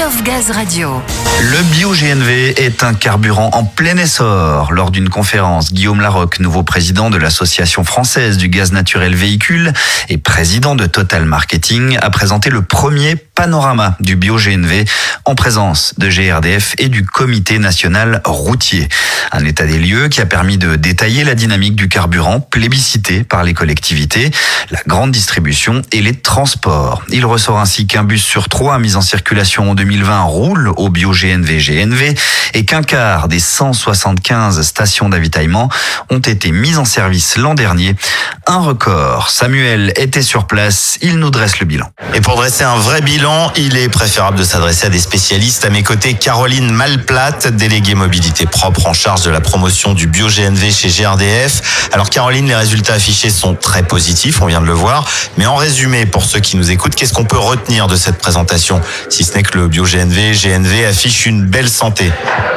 Love Gaz Radio. Le bio-GNV est un carburant en plein essor. Lors d'une conférence, Guillaume Larocque, nouveau président de l'Association française du gaz naturel véhicule et président de Total Marketing, a présenté le premier panorama du bio-GNV en présence de GRDF et du Comité national routier. Un état des lieux qui a permis de détailler la dynamique du carburant plébiscité par les collectivités, la grande distribution et les transports. Il ressort ainsi qu'un bus sur trois mis en circulation en 2020 roule au bio-GNV GNV et qu'un quart des 175 stations d'avitaillement ont été mises en service l'an dernier. Un record. Samuel était sur place, il nous dresse le bilan. Et pour dresser un vrai bilan, il est préférable de s'adresser à des spécialistes. À mes côtés, Caroline Malplate, déléguée mobilité propre en charge de la promotion du bio-GNV chez GRDF. Alors Caroline, les résultats affichés sont très positifs, on vient de le voir. Mais en résumé, pour ceux qui nous écoutent, qu'est-ce qu'on peut retenir de cette présentation Si ce n'est que le bio-GNV, GNV affiche une belle santé.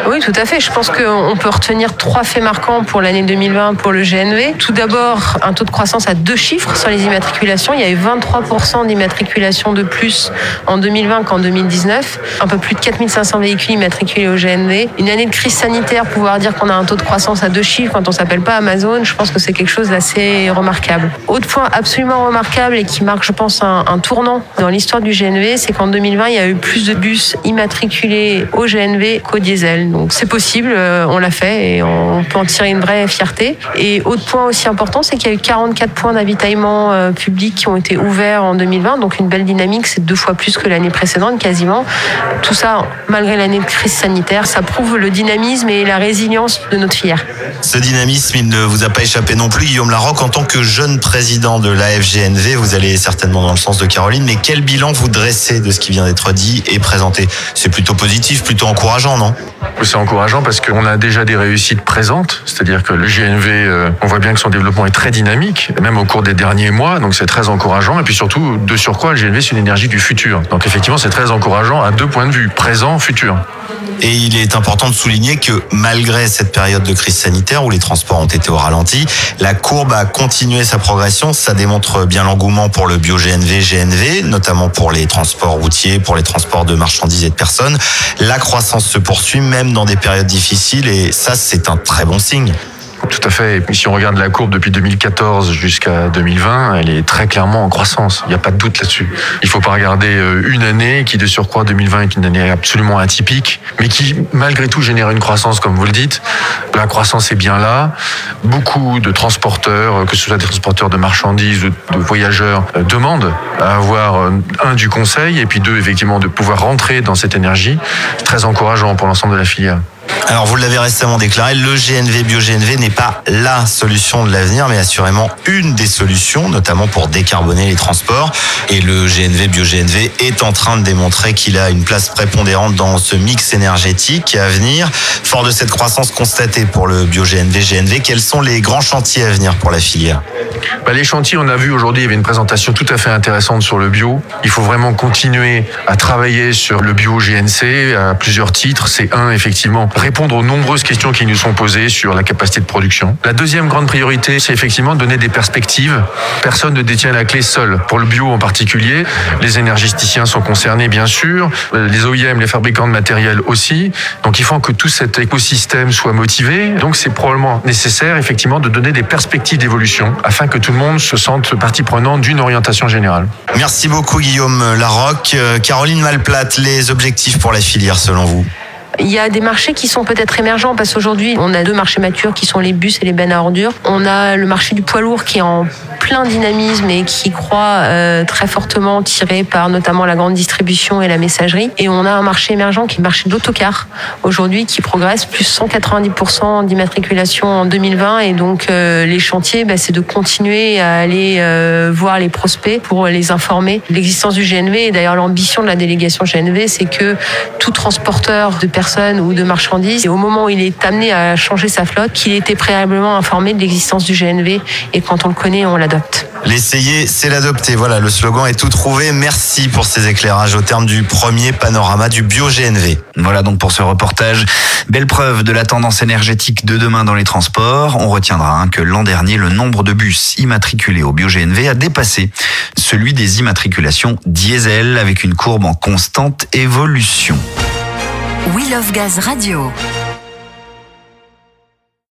Oui, tout à fait. Je pense qu'on peut retenir trois faits marquants pour l'année 2020 pour le GNV. Tout d'abord, un taux de croissance à deux chiffres sur les immatriculations. Il y a eu 23% d'immatriculations de plus en 2020 qu'en 2019. Un peu plus de 4500 véhicules immatriculés au GNV. Une année de crise sanitaire, pouvoir dire qu'on a un taux de croissance à deux chiffres quand on s'appelle pas Amazon, je pense que c'est quelque chose d'assez remarquable. Autre point absolument remarquable et qui marque, je pense, un, un tournant dans l'histoire du GNV, c'est qu'en 2020, il y a eu plus de bus immatriculés au GNV qu'au diesel. Donc c'est possible, euh, on l'a fait et on peut en tirer une vraie fierté. Et autre point aussi important, c'est qu'il y a eu 44 points d'avitaillement euh, public qui ont été ouverts en 2020, donc une belle dynamique, c'est deux fois plus que l'année précédente quasiment. Tout ça, malgré l'année de crise sanitaire, ça prouve le dynamisme et la résilience de notre filière. Ce dynamisme, il ne vous a pas échappé non plus, Guillaume Larocque. En tant que jeune président de l'AFGNV, vous allez certainement dans le sens de Caroline, mais quel bilan vous dressez de ce qui vient d'être dit et C'est plutôt positif, plutôt encourageant, non? C'est encourageant parce qu'on a déjà des réussites présentes, c'est-à-dire que le GNV, euh, on voit bien que son développement est très dynamique, même au cours des derniers mois, donc c'est très encourageant. Et puis surtout, de surcroît, le GNV, c'est une énergie du futur. Donc effectivement, c'est très encourageant à deux points de vue, présent, futur. Et il est important de souligner que malgré cette période de crise sanitaire où les transports ont été au ralenti, la courbe a continué sa progression. Ça démontre bien l'engouement pour le bio-GNV, GNV, notamment pour les transports routiers, pour les transports de marchandises et de personnes. La croissance se poursuit même dans des périodes difficiles et ça, c'est un très bon signe. Tout à fait. Si on regarde la courbe depuis 2014 jusqu'à 2020, elle est très clairement en croissance. Il n'y a pas de doute là-dessus. Il ne faut pas regarder euh, une année qui, de surcroît, 2020 est une année absolument atypique, mais qui, malgré tout, génère une croissance, comme vous le dites. La croissance est bien là. Beaucoup de transporteurs, que ce soit des transporteurs de marchandises, de voyageurs, euh, demandent à avoir, euh, un, du conseil, et puis deux, effectivement, de pouvoir rentrer dans cette énergie. Très encourageant pour l'ensemble de la filière. Alors vous l'avez récemment déclaré, le GNV bio-GNV n'est pas la solution de l'avenir, mais assurément une des solutions, notamment pour décarboner les transports. Et le GNV bio-GNV est en train de démontrer qu'il a une place prépondérante dans ce mix énergétique à venir. Fort de cette croissance constatée pour le bio-GNV GNV, quels sont les grands chantiers à venir pour la filière? Bah, Les chantiers, on a vu aujourd'hui, il y avait une présentation tout à fait intéressante sur le bio. Il faut vraiment continuer à travailler sur le bio-GNC à plusieurs titres. C'est un, effectivement, répondre aux nombreuses questions qui nous sont posées sur la capacité de production. La deuxième grande priorité, c'est effectivement de donner des perspectives. Personne ne détient la clé seul. Pour le bio en particulier, les énergéticiens sont concernés bien sûr, les OIM, les fabricants de matériel aussi. Donc il faut que tout cet écosystème soit motivé. Donc c'est probablement nécessaire effectivement de donner des perspectives d'évolution afin que tout le monde se sente partie prenante d'une orientation générale. Merci beaucoup Guillaume Larocque. Euh, Caroline Malplate, les objectifs pour la filière selon vous? Il y a des marchés qui sont peut-être émergents parce qu'aujourd'hui, on a deux marchés matures qui sont les bus et les bennes à ordures. On a le marché du poids lourd qui est en plein dynamisme et qui croît euh, très fortement, tiré par notamment la grande distribution et la messagerie. Et on a un marché émergent qui est le marché de l'autocar aujourd'hui qui progresse plus 190% d'immatriculation en 2020. Et donc euh, les chantiers, bah, c'est de continuer à aller euh, voir les prospects pour les informer l'existence du GNV. Et d'ailleurs, l'ambition de la délégation GNV, c'est que tout transporteur de personnes ou de marchandises. Au moment où il est amené à changer sa flotte, qu'il était préalablement informé de l'existence du GNV et quand on le connaît, on l'adopte. L'essayer, c'est l'adopter. Voilà, le slogan est tout trouvé. Merci pour ces éclairages au terme du premier panorama du bio-GNV. Voilà donc pour ce reportage. Belle preuve de la tendance énergétique de demain dans les transports. On retiendra hein, que l'an dernier, le nombre de bus immatriculés au bio-GNV a dépassé celui des immatriculations diesel avec une courbe en constante évolution. We Love Gaz Radio.